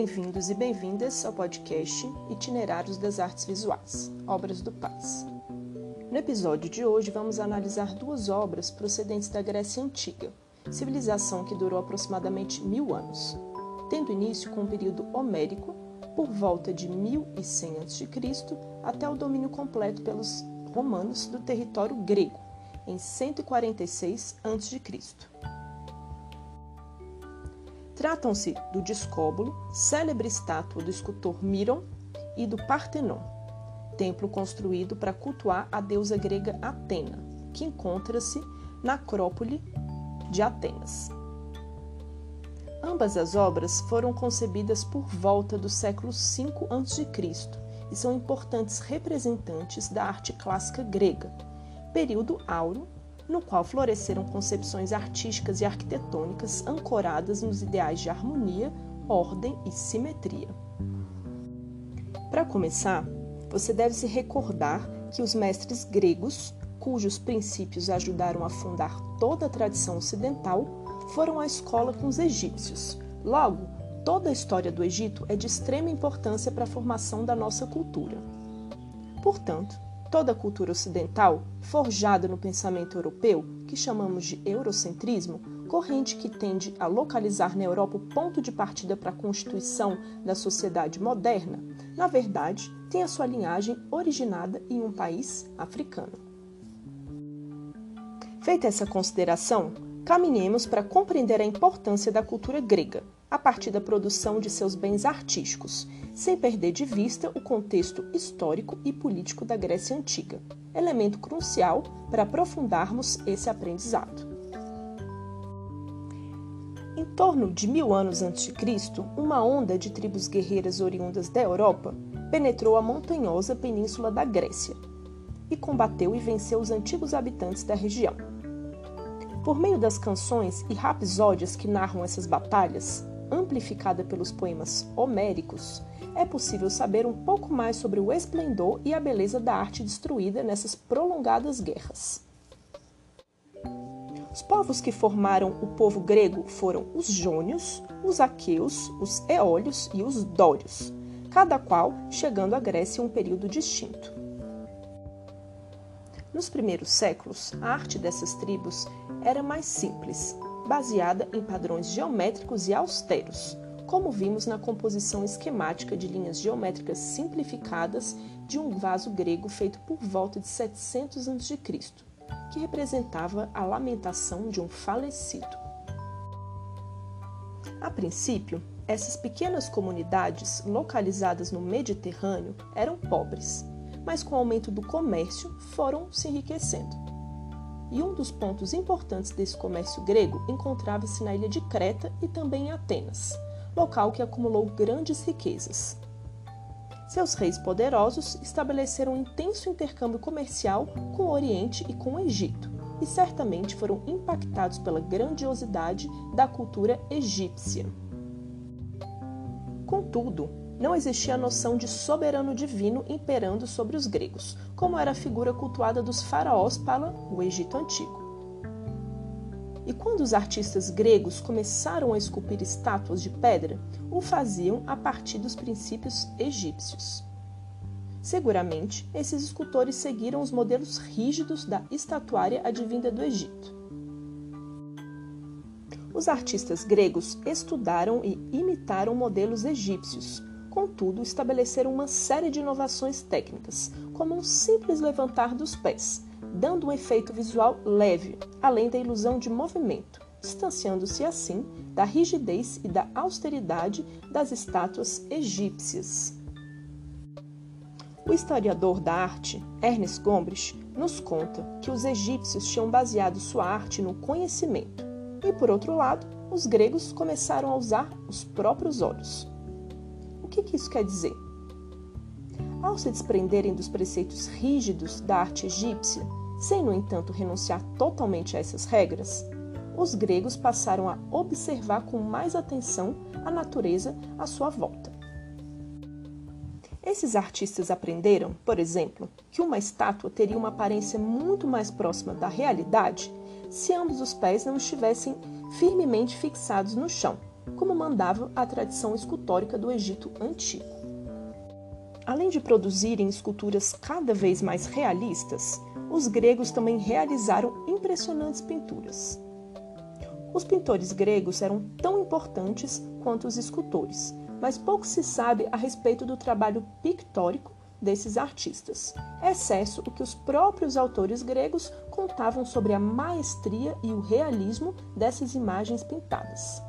Bem-vindos e bem-vindas ao podcast Itinerários das Artes Visuais, Obras do Paz. No episódio de hoje, vamos analisar duas obras procedentes da Grécia Antiga, civilização que durou aproximadamente mil anos, tendo início com o período homérico, por volta de 1100 a.C., até o domínio completo pelos romanos do território grego, em 146 a.C. Tratam-se do Discóbulo, célebre estátua do escultor Miron, e do Partenon, templo construído para cultuar a deusa grega Atena, que encontra-se na Acrópole de Atenas. Ambas as obras foram concebidas por volta do século V a.C. e são importantes representantes da arte clássica grega, período áureo no qual floresceram concepções artísticas e arquitetônicas ancoradas nos ideais de harmonia, ordem e simetria. Para começar, você deve se recordar que os mestres gregos, cujos princípios ajudaram a fundar toda a tradição ocidental, foram à escola com os egípcios. Logo, toda a história do Egito é de extrema importância para a formação da nossa cultura. Portanto, Toda a cultura ocidental, forjada no pensamento europeu, que chamamos de eurocentrismo, corrente que tende a localizar na Europa o ponto de partida para a constituição da sociedade moderna, na verdade, tem a sua linhagem originada em um país africano. Feita essa consideração, caminhemos para compreender a importância da cultura grega, a partir da produção de seus bens artísticos, sem perder de vista o contexto histórico e político da Grécia Antiga, elemento crucial para aprofundarmos esse aprendizado. Em torno de mil anos antes de Cristo, uma onda de tribos guerreiras oriundas da Europa penetrou a montanhosa península da Grécia e combateu e venceu os antigos habitantes da região. Por meio das canções e rapsódias que narram essas batalhas, amplificada pelos poemas homéricos, é possível saber um pouco mais sobre o esplendor e a beleza da arte destruída nessas prolongadas guerras. Os povos que formaram o povo grego foram os jônios, os aqueus, os eólios e os dórios, cada qual chegando à Grécia em um período distinto. Nos primeiros séculos, a arte dessas tribos era mais simples, baseada em padrões geométricos e austeros, como vimos na composição esquemática de linhas geométricas simplificadas de um vaso grego feito por volta de 700 a.C., que representava a lamentação de um falecido. A princípio, essas pequenas comunidades localizadas no Mediterrâneo eram pobres, mas com o aumento do comércio foram se enriquecendo e um dos pontos importantes desse comércio grego encontrava-se na ilha de Creta e também em Atenas, local que acumulou grandes riquezas. Seus reis poderosos estabeleceram um intenso intercâmbio comercial com o Oriente e com o Egito, e certamente foram impactados pela grandiosidade da cultura egípcia. Contudo, não existia a noção de soberano divino imperando sobre os gregos, como era a figura cultuada dos faraós para o Egito Antigo. E quando os artistas gregos começaram a esculpir estátuas de pedra, o faziam a partir dos princípios egípcios. Seguramente, esses escultores seguiram os modelos rígidos da estatuária advinda do Egito. Os artistas gregos estudaram e imitaram modelos egípcios, Contudo, estabeleceram uma série de inovações técnicas, como um simples levantar dos pés, dando um efeito visual leve, além da ilusão de movimento, distanciando-se assim da rigidez e da austeridade das estátuas egípcias. O historiador da arte, Ernest Gombrich, nos conta que os egípcios tinham baseado sua arte no conhecimento, e por outro lado, os gregos começaram a usar os próprios olhos que, que isso quer dizer? Ao se desprenderem dos preceitos rígidos da arte egípcia, sem, no entanto, renunciar totalmente a essas regras, os gregos passaram a observar com mais atenção a natureza à sua volta. Esses artistas aprenderam, por exemplo, que uma estátua teria uma aparência muito mais próxima da realidade se ambos os pés não estivessem firmemente fixados no chão, como mandava a tradição escultórica do Egito antigo. Além de produzirem esculturas cada vez mais realistas, os gregos também realizaram impressionantes pinturas. Os pintores gregos eram tão importantes quanto os escultores, mas pouco se sabe a respeito do trabalho pictórico desses artistas, excesso o que os próprios autores gregos contavam sobre a maestria e o realismo dessas imagens pintadas.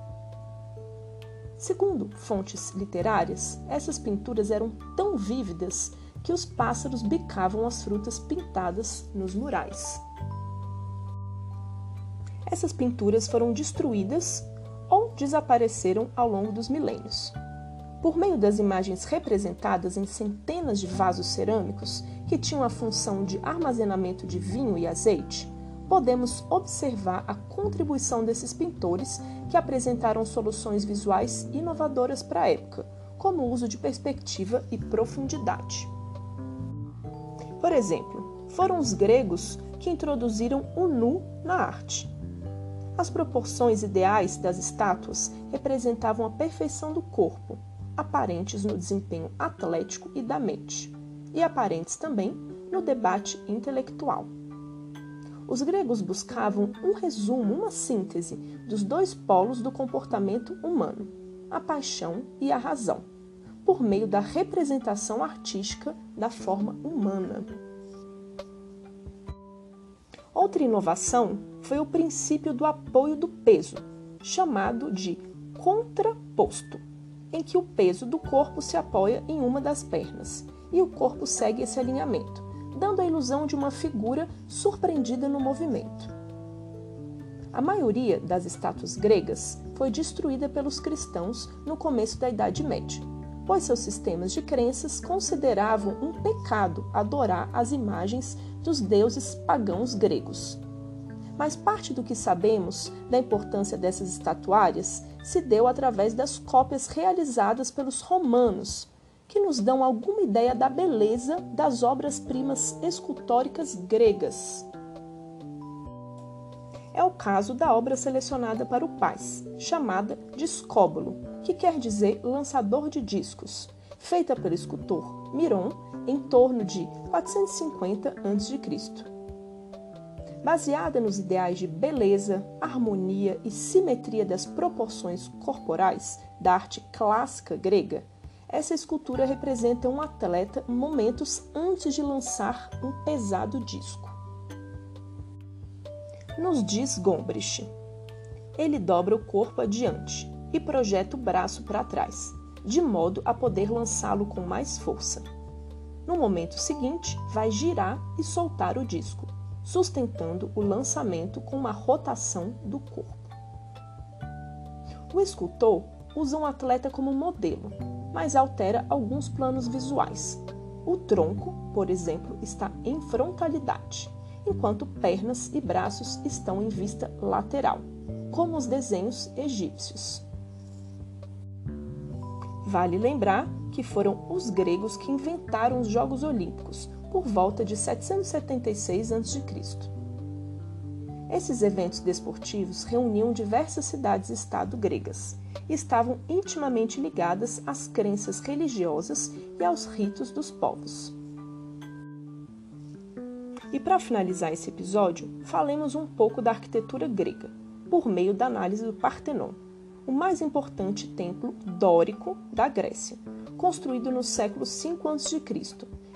Segundo fontes literárias, essas pinturas eram tão vívidas que os pássaros bicavam as frutas pintadas nos murais. Essas pinturas foram destruídas ou desapareceram ao longo dos milênios. Por meio das imagens representadas em centenas de vasos cerâmicos que tinham a função de armazenamento de vinho e azeite, podemos observar a contribuição desses pintores que apresentaram soluções visuais inovadoras para a época, como o uso de perspectiva e profundidade. Por exemplo, foram os gregos que introduziram o nu na arte. As proporções ideais das estátuas representavam a perfeição do corpo, aparentes no desempenho atlético e da mente, e aparentes também no debate intelectual. Os gregos buscavam um resumo, uma síntese dos dois polos do comportamento humano, a paixão e a razão, por meio da representação artística da forma humana. Outra inovação foi o princípio do apoio do peso, chamado de contraposto em que o peso do corpo se apoia em uma das pernas e o corpo segue esse alinhamento, dando a ilusão de uma figura surpreendida no movimento. A maioria das estátuas gregas foi destruída pelos cristãos no começo da Idade Média, pois seus sistemas de crenças consideravam um pecado adorar as imagens dos deuses pagãos gregos. Mas parte do que sabemos da importância dessas estatuárias se deu através das cópias realizadas pelos romanos, que nos dão alguma ideia da beleza das obras-primas escultóricas gregas. É o caso da obra selecionada para o Paz, chamada Discóbulo, que quer dizer lançador de discos, feita pelo escultor Miron em torno de 450 a.C. Baseada nos ideais de beleza, harmonia e simetria das proporções corporais da arte clássica grega, essa escultura representa um atleta momentos antes de lançar um pesado disco. Nos diz Gombrich, ele dobra o corpo adiante e projeta o braço para trás, de modo a poder lançá-lo com mais força. No momento seguinte, vai girar e soltar o disco, sustentando o lançamento com uma rotação do corpo. O escultor usa um atleta como modelo, mas altera alguns planos visuais. O tronco, por exemplo, está em frontalidade, enquanto pernas e braços estão em vista lateral, como os desenhos egípcios. Vale lembrar que foram os gregos que inventaram os Jogos Olímpicos, por volta de 776 a.C. Esses eventos desportivos reuniam diversas cidades-estado gregas e estavam intimamente ligadas às crenças religiosas e aos ritos dos povos. E para finalizar esse episódio, falemos um pouco da arquitetura grega, por meio da análise do Partenon, o mais importante templo dórico da Grécia, construído no século V a.C.,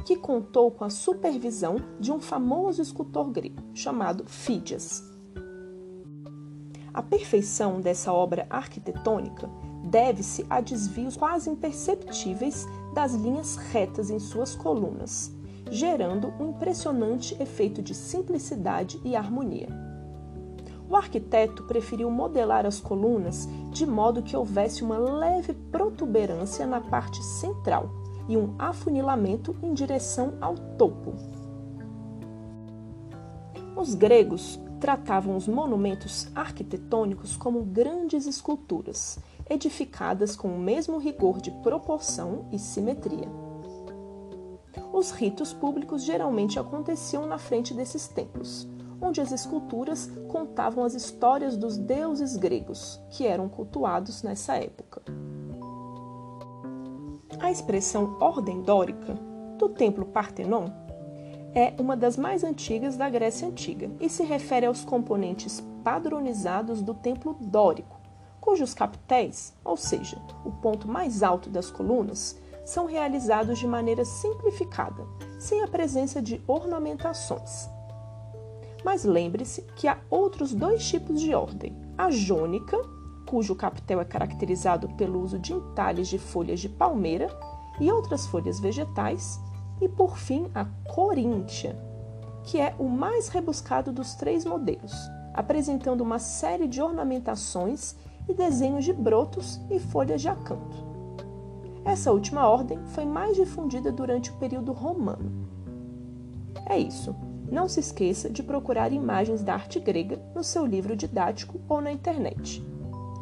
que contou com a supervisão de um famoso escultor grego chamado Fídias. A perfeição dessa obra arquitetônica deve-se a desvios quase imperceptíveis das linhas retas em suas colunas, gerando um impressionante efeito de simplicidade e harmonia. O arquiteto preferiu modelar as colunas de modo que houvesse uma leve protuberância na parte central e um afunilamento em direção ao topo. Os gregos tratavam os monumentos arquitetônicos como grandes esculturas, edificadas com o mesmo rigor de proporção e simetria. Os ritos públicos geralmente aconteciam na frente desses templos, onde as esculturas contavam as histórias dos deuses gregos, que eram cultuados nessa época. A expressão ordem dórica do templo Partenon é uma das mais antigas da Grécia Antiga e se refere aos componentes padronizados do templo dórico, cujos capitéis, ou seja, o ponto mais alto das colunas, são realizados de maneira simplificada, sem a presença de ornamentações. Mas lembre-se que há outros dois tipos de ordem: a jônica, cujo capitel é caracterizado pelo uso de entalhes de folhas de palmeira e outras folhas vegetais, e por fim a coríntia, que é o mais rebuscado dos três modelos, apresentando uma série de ornamentações e desenhos de brotos e folhas de acanto. Essa última ordem foi mais difundida durante o período romano. É isso. Não se esqueça de procurar imagens da arte grega no seu livro didático ou na internet.